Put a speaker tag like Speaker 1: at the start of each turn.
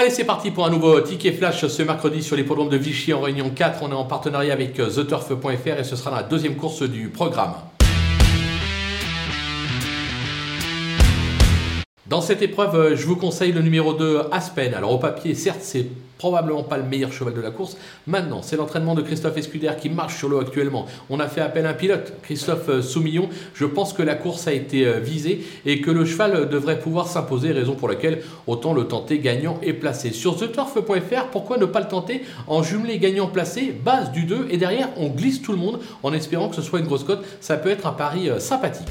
Speaker 1: Allez, c'est parti pour un nouveau ticket flash ce mercredi sur l'hippodrome de Vichy en Réunion 4. On est en partenariat avec TheTurf.fr et ce sera la deuxième course du programme. Dans cette épreuve, je vous conseille le numéro 2, Aspen. Alors au papier, certes, c'est probablement pas le meilleur cheval de la course. Maintenant, c'est l'entraînement de Christophe Escuder qui marche sur l'eau actuellement. On a fait appel à un pilote, Christophe euh, Soumillon. Je pense que la course a été euh, visée et que le cheval devrait pouvoir s'imposer, raison pour laquelle autant le tenter gagnant et placé. Sur theturf.fr, pourquoi ne pas le tenter en jumelé gagnant placé, base du 2 et derrière on glisse tout le monde en espérant que ce soit une grosse cote. Ça peut être un pari euh, sympathique.